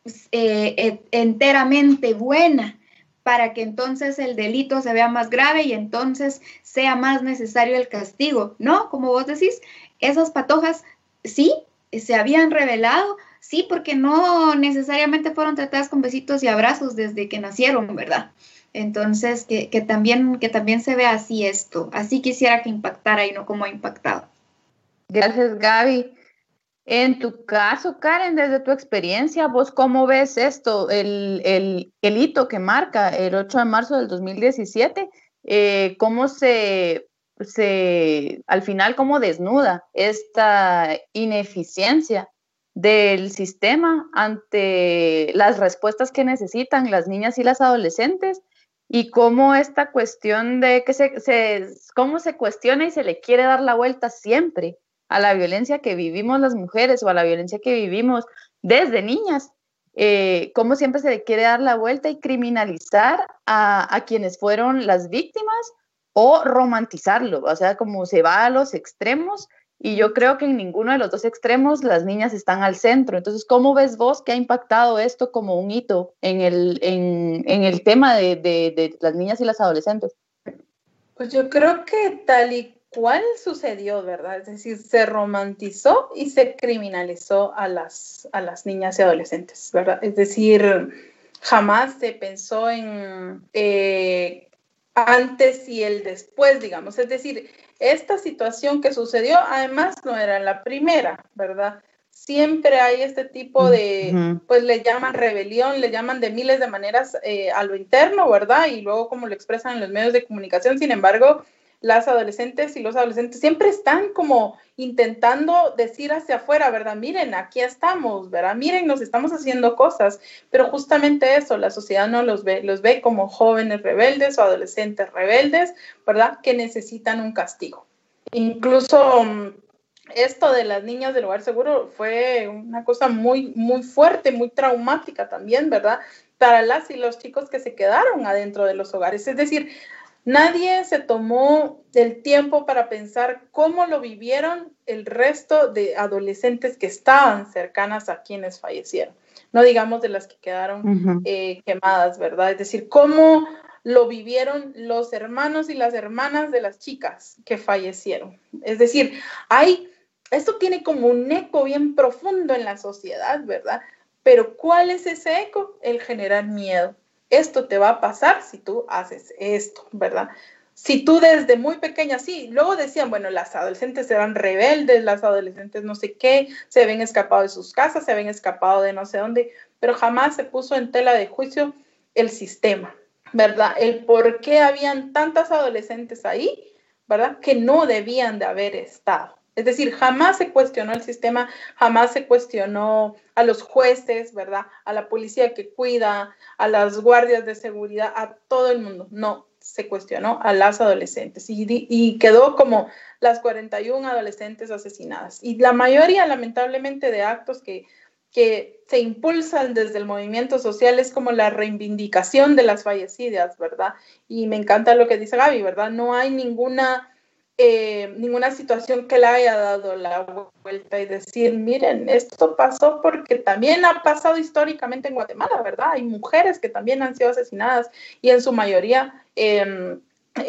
pues, eh, enteramente buena para que entonces el delito se vea más grave y entonces sea más necesario el castigo, ¿no? Como vos decís, esas patojas sí se habían revelado, Sí, porque no necesariamente fueron tratadas con besitos y abrazos desde que nacieron, ¿verdad? Entonces, que, también, que también se vea así esto. Así quisiera que impactara y no como ha impactado. Gracias, Gaby. En tu caso, Karen, desde tu experiencia, ¿vos cómo ves esto, el, el, hito que marca el 8 de marzo del 2017? Eh, ¿Cómo se, se, al final, cómo desnuda esta ineficiencia del sistema ante las respuestas que necesitan las niñas y las adolescentes y cómo esta cuestión de que se, cómo se cuestiona y se le quiere dar la vuelta siempre a la violencia que vivimos las mujeres o a la violencia que vivimos desde niñas, eh, cómo siempre se le quiere dar la vuelta y criminalizar a, a quienes fueron las víctimas o romantizarlo, o sea, como se va a los extremos y yo creo que en ninguno de los dos extremos las niñas están al centro. Entonces, ¿cómo ves vos que ha impactado esto como un hito en el, en, en el tema de, de, las niñas y las adolescentes? Pues yo creo que tal y cual sucedió, ¿verdad? Es decir, se romantizó y se criminalizó a las, a las niñas y adolescentes, ¿verdad? Es decir, jamás se pensó en eh, antes y el después, digamos. Es decir, esta situación que sucedió, además, no era la primera, ¿verdad? Siempre hay este tipo de, pues le llaman rebelión, le llaman de miles de maneras eh, a lo interno, ¿verdad? Y luego como lo expresan en los medios de comunicación. Sin embargo, las adolescentes y los adolescentes siempre están como intentando decir hacia afuera, ¿verdad? Miren, aquí estamos, ¿verdad? Miren, nos estamos haciendo cosas, pero justamente eso, la sociedad no los ve, los ve como jóvenes rebeldes o adolescentes rebeldes, ¿verdad? Que necesitan un castigo. Incluso mm, esto de las niñas del lugar seguro fue una cosa muy, muy fuerte, muy traumática también, ¿verdad? Para las y los chicos que se quedaron adentro de los hogares. Es decir, Nadie se tomó el tiempo para pensar cómo lo vivieron el resto de adolescentes que estaban cercanas a quienes fallecieron. No digamos de las que quedaron eh, quemadas, ¿verdad? Es decir, cómo lo vivieron los hermanos y las hermanas de las chicas que fallecieron. Es decir, hay, esto tiene como un eco bien profundo en la sociedad, ¿verdad? Pero ¿cuál es ese eco? El generar miedo esto te va a pasar si tú haces esto, ¿verdad? Si tú desde muy pequeña, sí, luego decían, bueno, las adolescentes eran rebeldes, las adolescentes no sé qué, se habían escapado de sus casas, se habían escapado de no sé dónde, pero jamás se puso en tela de juicio el sistema, ¿verdad? El por qué habían tantas adolescentes ahí, ¿verdad? Que no debían de haber estado. Es decir, jamás se cuestionó el sistema, jamás se cuestionó a los jueces, ¿verdad? A la policía que cuida, a las guardias de seguridad, a todo el mundo. No, se cuestionó a las adolescentes y, quedó como las 41 adolescentes asesinadas. Y la mayoría, lamentablemente, de actos que, que se impulsan desde el movimiento social es como la reivindicación de las fallecidas, ¿verdad? Y me encanta lo que dice Gaby, ¿verdad? No hay ninguna eh, ninguna situación que le haya dado la vuelta y decir, miren, esto pasó porque también ha pasado históricamente en Guatemala, ¿verdad? Hay mujeres que también han sido asesinadas y en su mayoría em,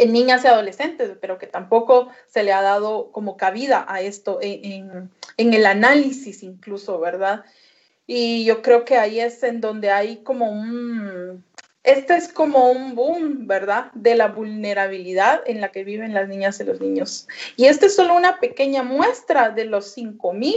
niñas y adolescentes, pero que tampoco se le ha dado como cabida a esto en, en el análisis incluso, ¿verdad? Y yo creo que ahí es en donde hay como un, este es como un boom, ¿verdad? De la vulnerabilidad en la que viven las niñas y los niños. Y esta es solo una pequeña muestra de los 5.000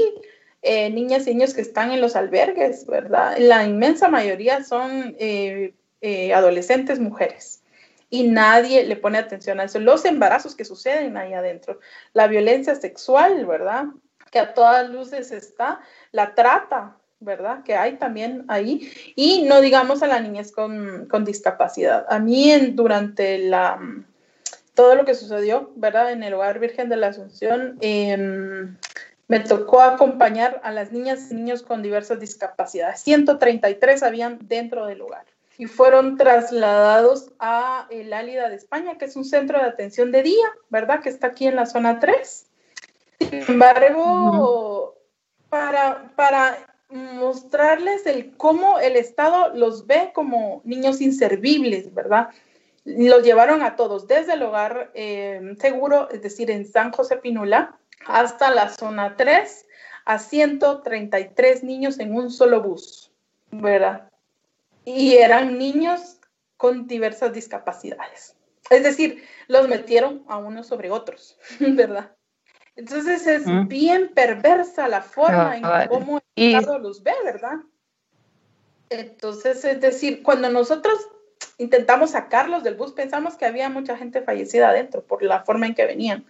eh, niñas y niños que están en los albergues, ¿verdad? La inmensa mayoría son eh, eh, adolescentes mujeres. Y nadie le pone atención a eso. Los embarazos que suceden ahí adentro, la violencia sexual, ¿verdad? Que a todas luces está, la trata, ¿verdad? Que hay también ahí. Y no digamos a la niñez con, discapacidad. A mí en, durante la, todo lo que sucedió, ¿verdad? En el Hogar Virgen de la Asunción, em, me tocó acompañar a las niñas y niños con diversas discapacidades. 133 habían dentro del hogar y fueron trasladados a el Álida de España, que es un centro de atención de día, ¿verdad? Que está aquí en la zona 3. Sin embargo, para, para mostrarles el cómo el Estado los ve como niños inservibles, ¿verdad? Los llevaron a todos, desde el hogar eh, seguro, es decir, en San José Pinula, hasta la zona 3, a 133 niños en un solo bus, ¿verdad? Y eran niños con diversas discapacidades. Es decir, los metieron a unos sobre otros, ¿verdad? Entonces es bien perversa la forma en cómo el Estado los ve, ¿verdad? Entonces, es decir, cuando nosotros intentamos sacarlos del bus, pensamos que había mucha gente fallecida adentro por la forma en que venían.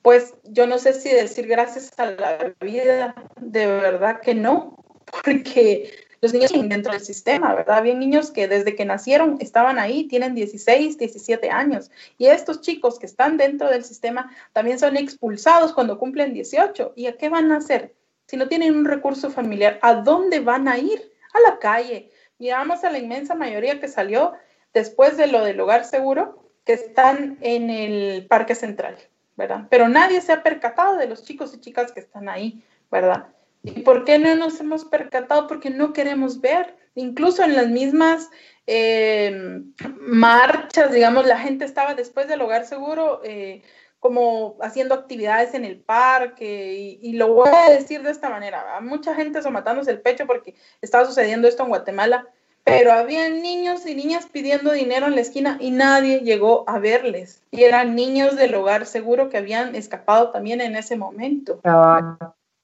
Pues yo no sé si decir gracias a la vida, de verdad que no, porque los niños dentro del sistema, ¿verdad? Había niños que desde que nacieron estaban ahí, tienen 16, 17 años. Y estos chicos que están dentro del sistema también son expulsados cuando cumplen 18. ¿Y a qué van a hacer? Si no tienen un recurso familiar, ¿a dónde van a ir? A la calle. Miramos a la inmensa mayoría que salió después de lo del hogar seguro, que están en el Parque Central, ¿verdad? Pero nadie se ha percatado de los chicos y chicas que están ahí, ¿verdad? ¿Y por qué no nos hemos percatado? Porque no queremos ver. Incluso en las mismas eh, marchas, digamos, la gente estaba después del hogar seguro eh, como haciendo actividades en el parque y, y, lo voy a decir de esta manera, mucha gente matándose el pecho porque estaba sucediendo esto en Guatemala, pero había niños y niñas pidiendo dinero en la esquina y nadie llegó a verles. Y eran niños del hogar seguro que habían escapado también en ese momento.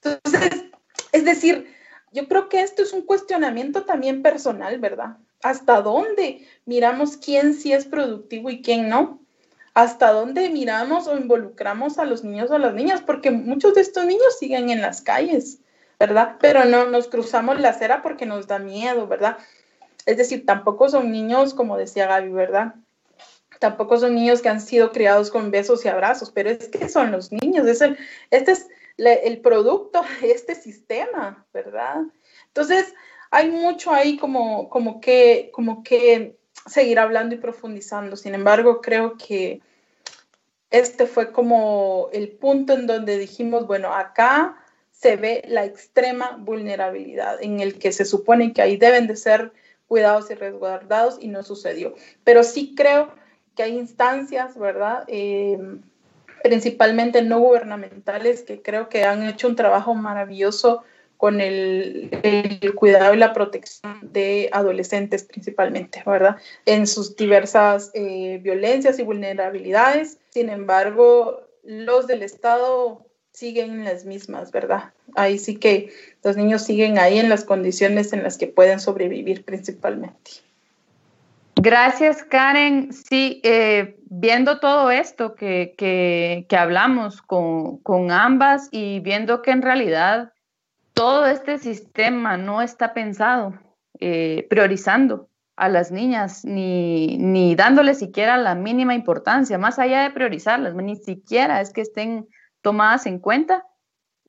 Entonces, es decir, yo creo que esto es un cuestionamiento también personal, ¿verdad? ¿Hasta dónde miramos quién sí es productivo y quién no? ¿Hasta dónde miramos o involucramos a los niños o a las niñas? Porque muchos de estos niños siguen en las calles, ¿verdad? Pero no nos cruzamos la acera porque nos da miedo, ¿verdad? Es decir, tampoco son niños, como decía Gaby, ¿verdad? Tampoco son niños que han sido criados con besos y abrazos, pero es que son los niños. Es el, este es el producto de este sistema, ¿verdad? Entonces, hay mucho ahí como, como, que, como que seguir hablando y profundizando. Sin embargo, creo que este fue como el punto en donde dijimos, bueno, acá se ve la extrema vulnerabilidad en el que se supone que ahí deben de ser cuidados y resguardados y no sucedió. Pero sí creo que hay instancias, ¿verdad? Eh, principalmente no gubernamentales, que creo que han hecho un trabajo maravilloso con el, cuidado y la protección de adolescentes principalmente, ¿verdad? En sus diversas eh, violencias y vulnerabilidades. Sin embargo, los del Estado siguen las mismas, ¿verdad? Ahí sí que los niños siguen ahí en las condiciones en las que pueden sobrevivir principalmente. Gracias, Karen. Sí, eh, viendo todo esto que, que, hablamos con, con, ambas y viendo que en realidad todo este sistema no está pensado eh, priorizando a las niñas ni, ni dándole siquiera la mínima importancia, más allá de priorizarlas, ni siquiera es que estén tomadas en cuenta.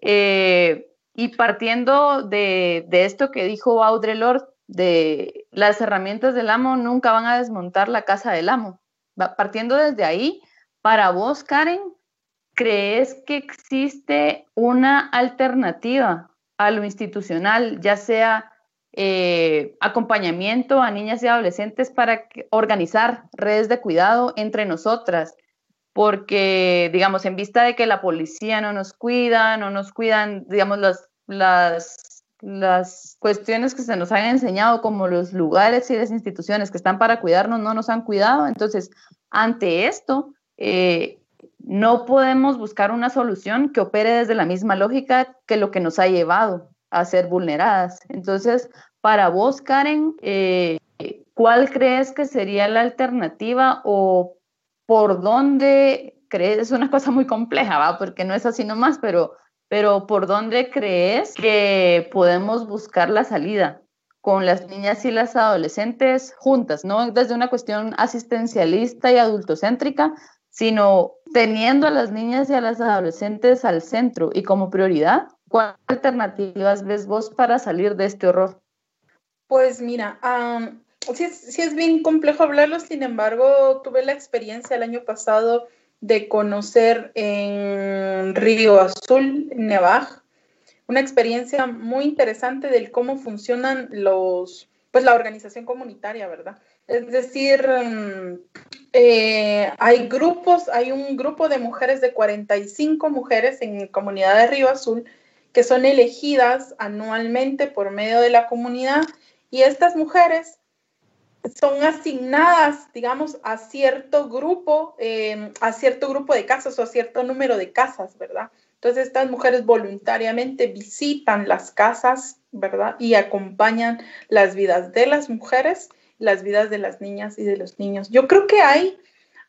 Eh, y partiendo de, de, esto que dijo Audre Lorde, de las herramientas del amo nunca van a desmontar la casa del amo. Partiendo desde ahí, para vos, Karen, ¿crees que existe una alternativa a lo institucional, ya sea eh, acompañamiento a niñas y adolescentes para organizar redes de cuidado entre nosotras? Porque, digamos, en vista de que la policía no nos cuida, no nos cuidan, digamos, las, las las cuestiones que se nos han enseñado, como los lugares y las instituciones que están para cuidarnos, no nos han cuidado. Entonces, ante esto, eh, no podemos buscar una solución que opere desde la misma lógica que lo que nos ha llevado a ser vulneradas. Entonces, para vos, Karen, eh, ¿cuál crees que sería la alternativa o por dónde crees? Es una cosa muy compleja, ¿va? Porque no es así nomás, pero pero ¿por dónde crees que podemos buscar la salida con las niñas y las adolescentes juntas, no desde una cuestión asistencialista y adultocéntrica, sino teniendo a las niñas y a las adolescentes al centro y como prioridad? ¿Cuáles alternativas ves vos para salir de este horror? Pues mira, sí, sí es bien complejo hablarlo, sin embargo, tuve la experiencia el año pasado de conocer en Río Azul, Nevaj, una experiencia muy interesante del cómo funcionan los, pues la organización comunitaria, ¿verdad? Es decir, mm, eh, hay grupos, hay un grupo de mujeres de 45 mujeres en comunidad de Río Azul que son elegidas anualmente por medio de la comunidad y estas mujeres son asignadas, digamos, a cierto grupo, em, a cierto grupo de casas o a cierto número de casas, ¿verdad? Entonces estas mujeres voluntariamente visitan las casas, ¿verdad? Y acompañan las vidas de las mujeres, las vidas de las niñas y de los niños. Yo creo que hay,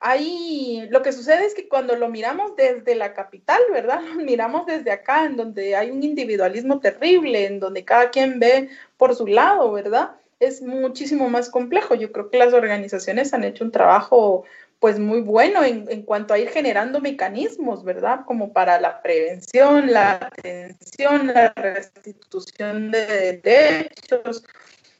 hay, lo que sucede es que cuando lo miramos desde la capital, ¿verdad? Lo miramos desde acá, en donde hay un individualismo terrible, en donde cada quien ve por su lado, ¿verdad? Es muchísimo más complejo. Yo creo que las organizaciones han hecho un trabajo pues muy bueno en, en, cuanto a ir generando mecanismos, ¿verdad? Como para la prevención, la atención, la restitución de derechos.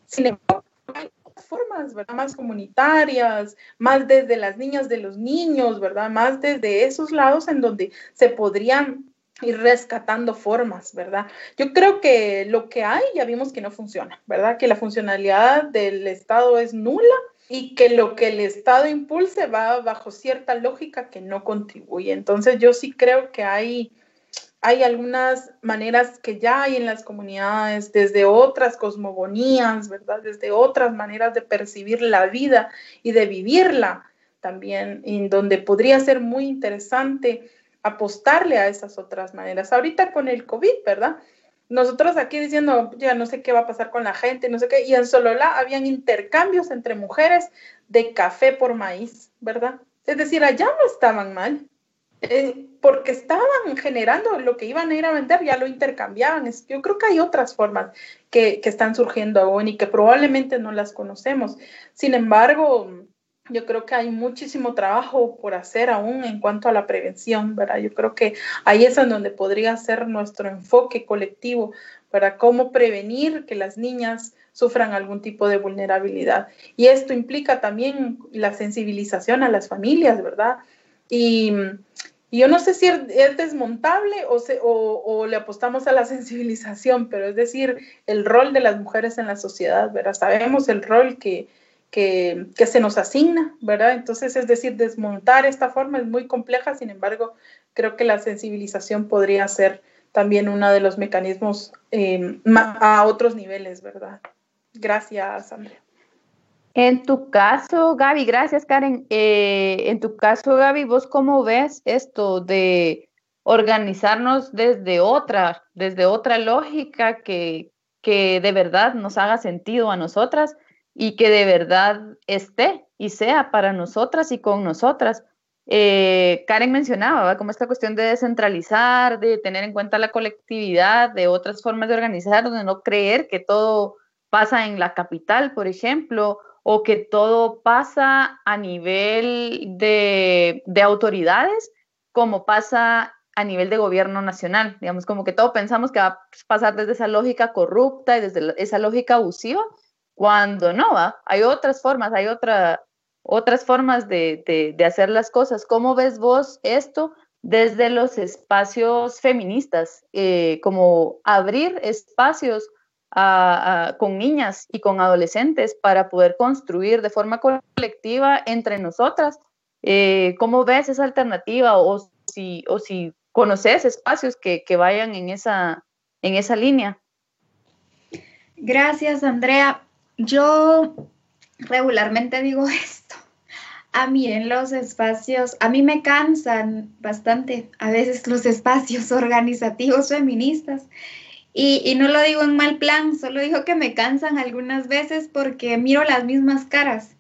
Sin embargo, hay formas, ¿verdad? Más comunitarias, más desde las niñas de los niños, ¿verdad? Más desde esos lados en donde se podrían ir rescatando formas, ¿verdad? Yo creo que lo que hay ya vimos que no funciona, ¿verdad? Que la funcionalidad del Estado es nula y que lo que el Estado impulse va bajo cierta lógica que no contribuye. Entonces yo sí creo que hay, hay algunas maneras que ya hay en las comunidades, desde otras cosmogonías, ¿verdad? Desde otras maneras de percibir la vida y de vivirla también, en donde podría ser muy interesante apostarle a esas otras maneras. Ahorita con el COVID, ¿verdad? Nosotros aquí diciendo, ya no sé qué va a pasar con la gente, no sé qué, y en Solola habían intercambios entre mujeres de café por maíz, ¿verdad? Es decir, allá no estaban mal, eh, porque estaban generando lo que iban a ir a vender, ya lo intercambiaban. Yo creo que hay otras formas que, que están surgiendo aún y que probablemente no las conocemos. Sin embargo, yo creo que hay muchísimo trabajo por hacer aún en cuanto a la prevención, ¿verdad? Yo creo que ahí es en donde podría ser nuestro enfoque colectivo para cómo prevenir que las niñas sufran algún tipo de vulnerabilidad. Y esto implica también la sensibilización a las familias, ¿verdad? Y, yo no sé si es desmontable o, o, o, le apostamos a la sensibilización, pero es decir, el rol de las mujeres en la sociedad, ¿verdad? Sabemos el rol que, que, se nos asigna, ¿verdad? Entonces, es decir, desmontar esta forma es muy compleja, sin embargo, creo que la sensibilización podría ser también uno de los mecanismos eh, a otros niveles, ¿verdad? Gracias, Andrea. En tu caso, Gaby, gracias, Karen. Eh, en tu caso, Gaby, ¿vos cómo ves esto de organizarnos desde otra, desde otra lógica que, que de verdad nos haga sentido a nosotras? Y que de verdad esté y sea para nosotras y con nosotras. Eh, Karen mencionaba como esta cuestión de descentralizar, de tener en cuenta la colectividad, de otras formas de organizar, de no creer que todo pasa en la capital, por ejemplo, o que todo pasa a nivel de, de autoridades, como pasa a nivel de gobierno nacional. Digamos, como que todo pensamos que va a pasar desde esa lógica corrupta y desde esa lógica abusiva, cuando no, ¿va? hay otras formas, hay otra, otras formas de, hacer las cosas. ¿Cómo ves vos esto desde los espacios feministas? Eh, como abrir espacios con niñas y con adolescentes para poder construir de forma colectiva entre nosotras. Eh, ¿Cómo ves esa alternativa o si, o si conoces espacios que, que vayan en esa, en esa línea? Gracias, Andrea. Yo regularmente digo esto. A mí en los espacios, a mí me cansan bastante a veces los espacios organizativos feministas. Y, y, no lo digo en mal plan, solo digo que me cansan algunas veces porque miro las mismas caras,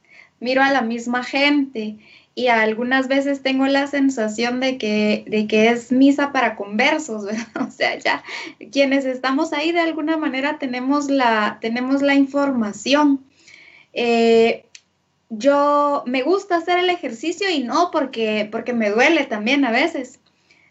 miro a la misma gente y algunas veces tengo la sensación de que, de que es misa para conversos, ¿verdad? O sea, ya quienes estamos ahí de alguna manera tenemos la, tenemos la información. Eh, yo me gusta hacer el ejercicio y no porque, porque me duele también a veces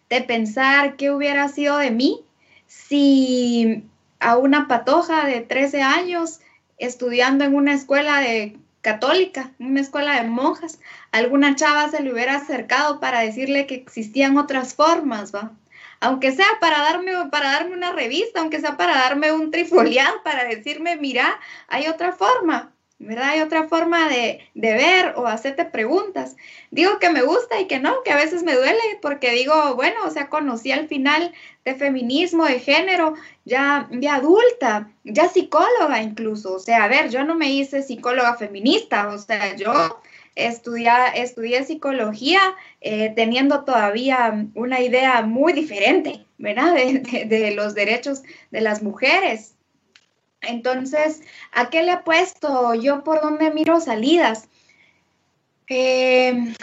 de pensar qué hubiera sido de mí si a una patoja de 13 años estudiando en una escuela de católica, una escuela de monjas, alguna chava se le hubiera acercado para decirle que existían otras formas, ¿va? Aunque sea para darme, para darme una revista, aunque sea para darme un trifoliado, para decirme, mira, hay otra forma. ¿verdad? Hay otra forma de, ver o hacerte preguntas. Digo que me gusta y que no, que a veces me duele porque digo, bueno, o sea, conocí al final de feminismo, de género, ya de adulta, ya psicóloga incluso. O sea, a ver, yo no me hice psicóloga feminista, o sea, yo estudié, psicología eh, teniendo todavía una idea muy diferente, ¿verdad? de los derechos de las mujeres. Entonces, ¿a qué le apuesto? Yo por dónde miro salidas. Eh,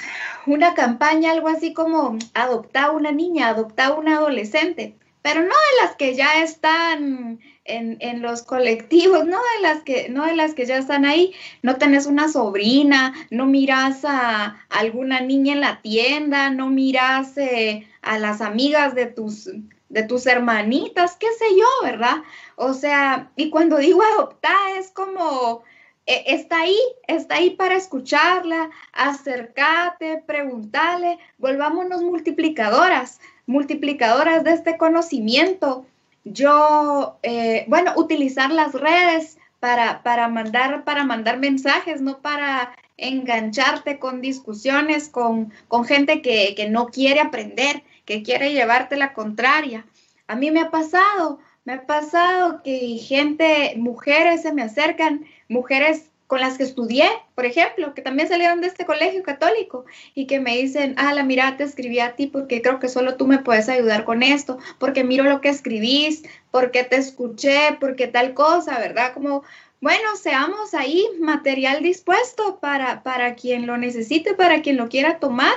una campaña, algo así como adoptar una niña, adoptar una adolescente, pero no de las que ya están en, los colectivos, no de las que, no de las que ya están ahí, no tenés una sobrina, no miras a alguna niña en la tienda, no miras eh, a las amigas de tus, de tus hermanitas, qué sé yo, ¿verdad? O sea, y cuando digo adoptar es como, e, está ahí, está ahí para escucharla, acercarte, preguntarle, volvámonos multiplicadoras, multiplicadoras de este conocimiento. Yo, eh, bueno, utilizar las redes para, para, mandar, para mandar mensajes, no para engancharte con discusiones, con, con gente que, que no quiere aprender, que quiere llevarte la contraria. A mí me ha pasado, me ha pasado que gente, mujeres se me acercan, mujeres con las que estudié, por ejemplo, que también salieron de este colegio católico y que me dicen, ah, la mira, te escribí a ti porque creo que solo tú me puedes ayudar con esto, porque miro lo que escribís, porque te escuché, porque tal cosa, ¿verdad? Como, bueno, seamos ahí material dispuesto para, para quien lo necesite, para quien lo quiera tomar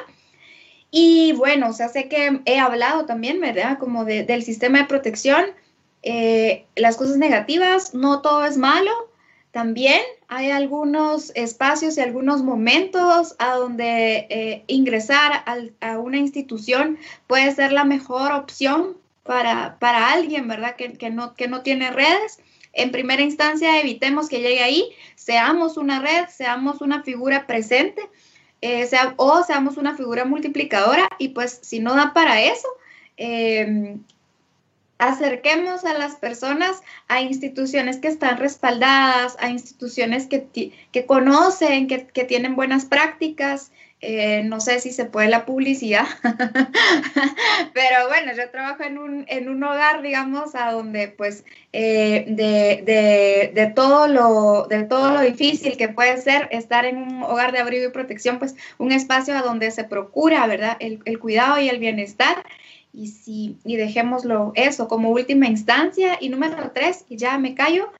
y bueno, o sea, sé que he hablado también, ¿verdad? Como del sistema de protección, eh, las cosas negativas, no todo es malo. También hay algunos espacios y algunos momentos a donde eh, ingresar a una institución puede ser la mejor opción para, para alguien, ¿verdad? Que, que, no, que no tiene redes. En primera instancia, evitemos que llegue ahí, seamos una red, seamos una figura presente eh, sea, o seamos una figura multiplicadora y pues si no da para eso, em, acerquemos a las personas a instituciones que están respaldadas, a instituciones que, que conocen, que, que, tienen buenas prácticas, eh, no sé si se puede la publicidad, pero bueno, yo trabajo en un, en un hogar, digamos, a donde pues eh, de, de, de, todo lo, de todo lo difícil que puede ser estar en un hogar de abrigo y protección, pues un espacio a donde se procura, ¿verdad? El, el cuidado y el bienestar. Y, si, y dejémoslo eso como última instancia. Y número tres, y ya me callo,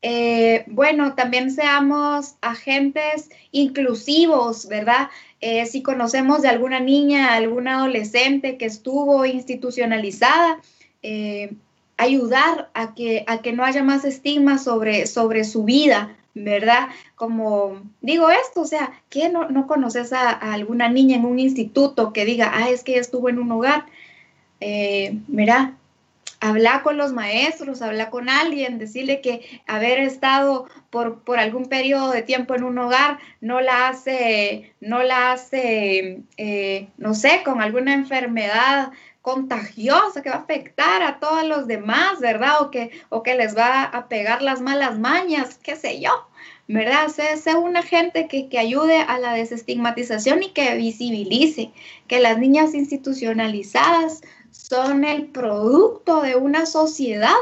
eh, bueno, también seamos agentes inclusivos, ¿verdad? Eh, si conocemos de alguna niña, alguna adolescente que estuvo institucionalizada, eh, ayudar a que, a que no haya más estigma sobre, sobre su vida, ¿verdad? Como digo esto, o sea, que no, no conoces a, alguna niña en un instituto que diga, ah, es que ella estuvo en un hogar? Eh, mira, habla con los maestros, habla con alguien, decirle que haber estado por, por, algún periodo de tiempo en un hogar no la hace, no la hace, eh, no sé, con alguna enfermedad contagiosa que va a afectar a todos los demás, ¿verdad? O que, o que les va a pegar las malas mañas, qué sé yo, ¿verdad? Sea, una gente que, que ayude a la desestigmatización y que visibilice que las niñas institucionalizadas son el producto de una sociedad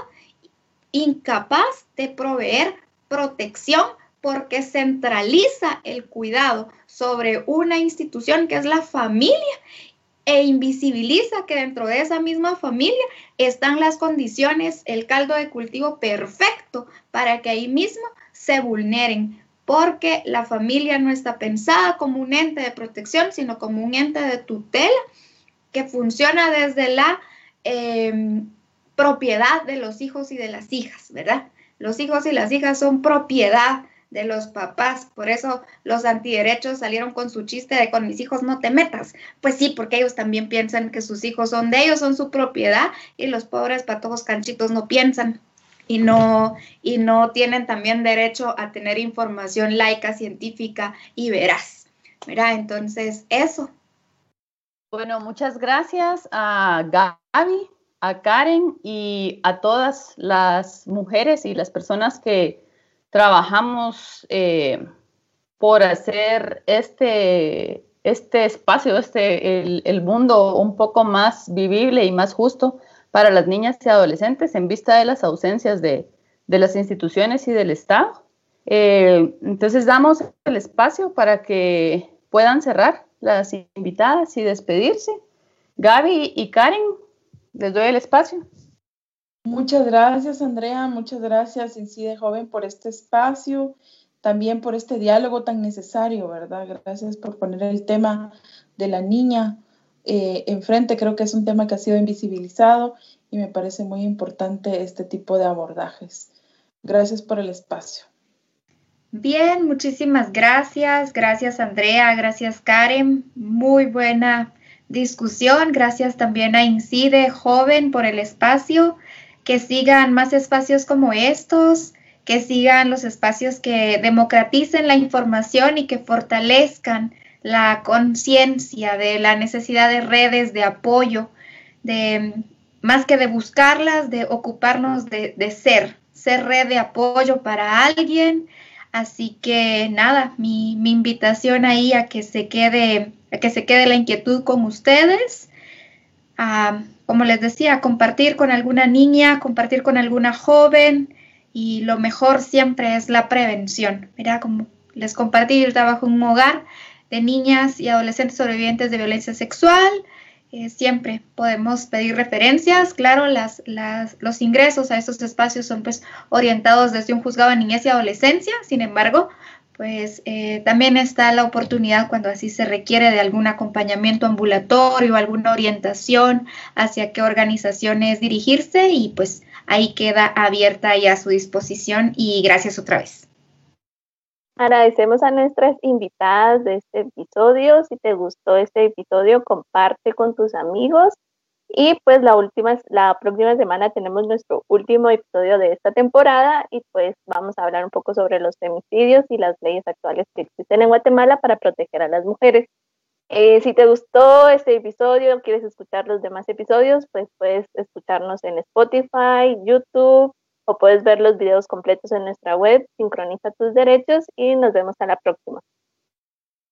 incapaz de proveer protección porque centraliza el cuidado sobre una institución que es la familia e invisibiliza que dentro de esa misma familia están las condiciones, el caldo de cultivo perfecto para que ahí mismo se vulneren, porque la familia no está pensada como un ente de protección, sino como un ente de tutela que funciona desde la em, propiedad de los hijos y de las hijas, ¿verdad? Los hijos y las hijas son propiedad de los papás, por eso los antiderechos salieron con su chiste de con mis hijos no te metas. Pues sí, porque ellos también piensan que sus hijos son de ellos, son su propiedad y los pobres patojos canchitos no piensan y no, y no tienen también derecho a tener información laica, científica y veraz. Mira, entonces eso, bueno, muchas gracias a Gaby, a Karen y a todas las mujeres y las personas que trabajamos eh, por hacer este, este espacio, este, el, mundo un poco más vivible y más justo para las niñas y adolescentes en vista de las ausencias de, las instituciones y del Estado. Eh, entonces damos el espacio para que puedan cerrar las invitadas y despedirse. Gaby y Karen, les doy el espacio. Muchas gracias, Andrea. Muchas gracias, Incide Joven, por este espacio, también por este diálogo tan necesario, ¿verdad? Gracias por poner el tema de la niña eh, enfrente. Creo que es un tema que ha sido invisibilizado y me parece muy importante este tipo de abordajes. Gracias por el espacio. Bien, muchísimas gracias. Gracias, Andrea. Gracias, Karen. Muy buena discusión. Gracias también a Incide Joven por el espacio que sigan más espacios como estos, que sigan los espacios que democraticen la información y que fortalezcan la conciencia de la necesidad de redes de apoyo, de más que de buscarlas, de ocuparnos de, ser, ser red de apoyo para alguien. Así que nada, mi, mi invitación ahí a que se quede, a que se quede la inquietud con ustedes. A, como les decía, compartir con alguna niña, compartir con alguna joven y lo mejor siempre es la prevención. Mira, como les compartí, yo trabajo en un hogar de niñas y adolescentes sobrevivientes de violencia sexual. Siempre podemos pedir referencias. Claro, las, los ingresos a estos espacios son pues orientados desde un juzgado de niñez y adolescencia. Sin embargo, pues eh, también está la oportunidad cuando así se requiere de algún acompañamiento ambulatorio, alguna orientación hacia qué organizaciones dirigirse y pues ahí queda abierta y a su disposición y gracias otra vez. Agradecemos a nuestras invitadas de este episodio. Si te gustó este episodio, comparte con tus amigos y pues la última, la próxima semana tenemos nuestro último episodio de esta temporada y pues vamos a hablar un poco sobre los femicidios y las leyes actuales que existen en Guatemala para proteger a las mujeres. Eh, si te gustó este episodio, quieres escuchar los demás episodios, pues puedes escucharnos en Spotify, YouTube o puedes ver los videos completos en nuestra web, sincroniza tus derechos y nos vemos a la próxima.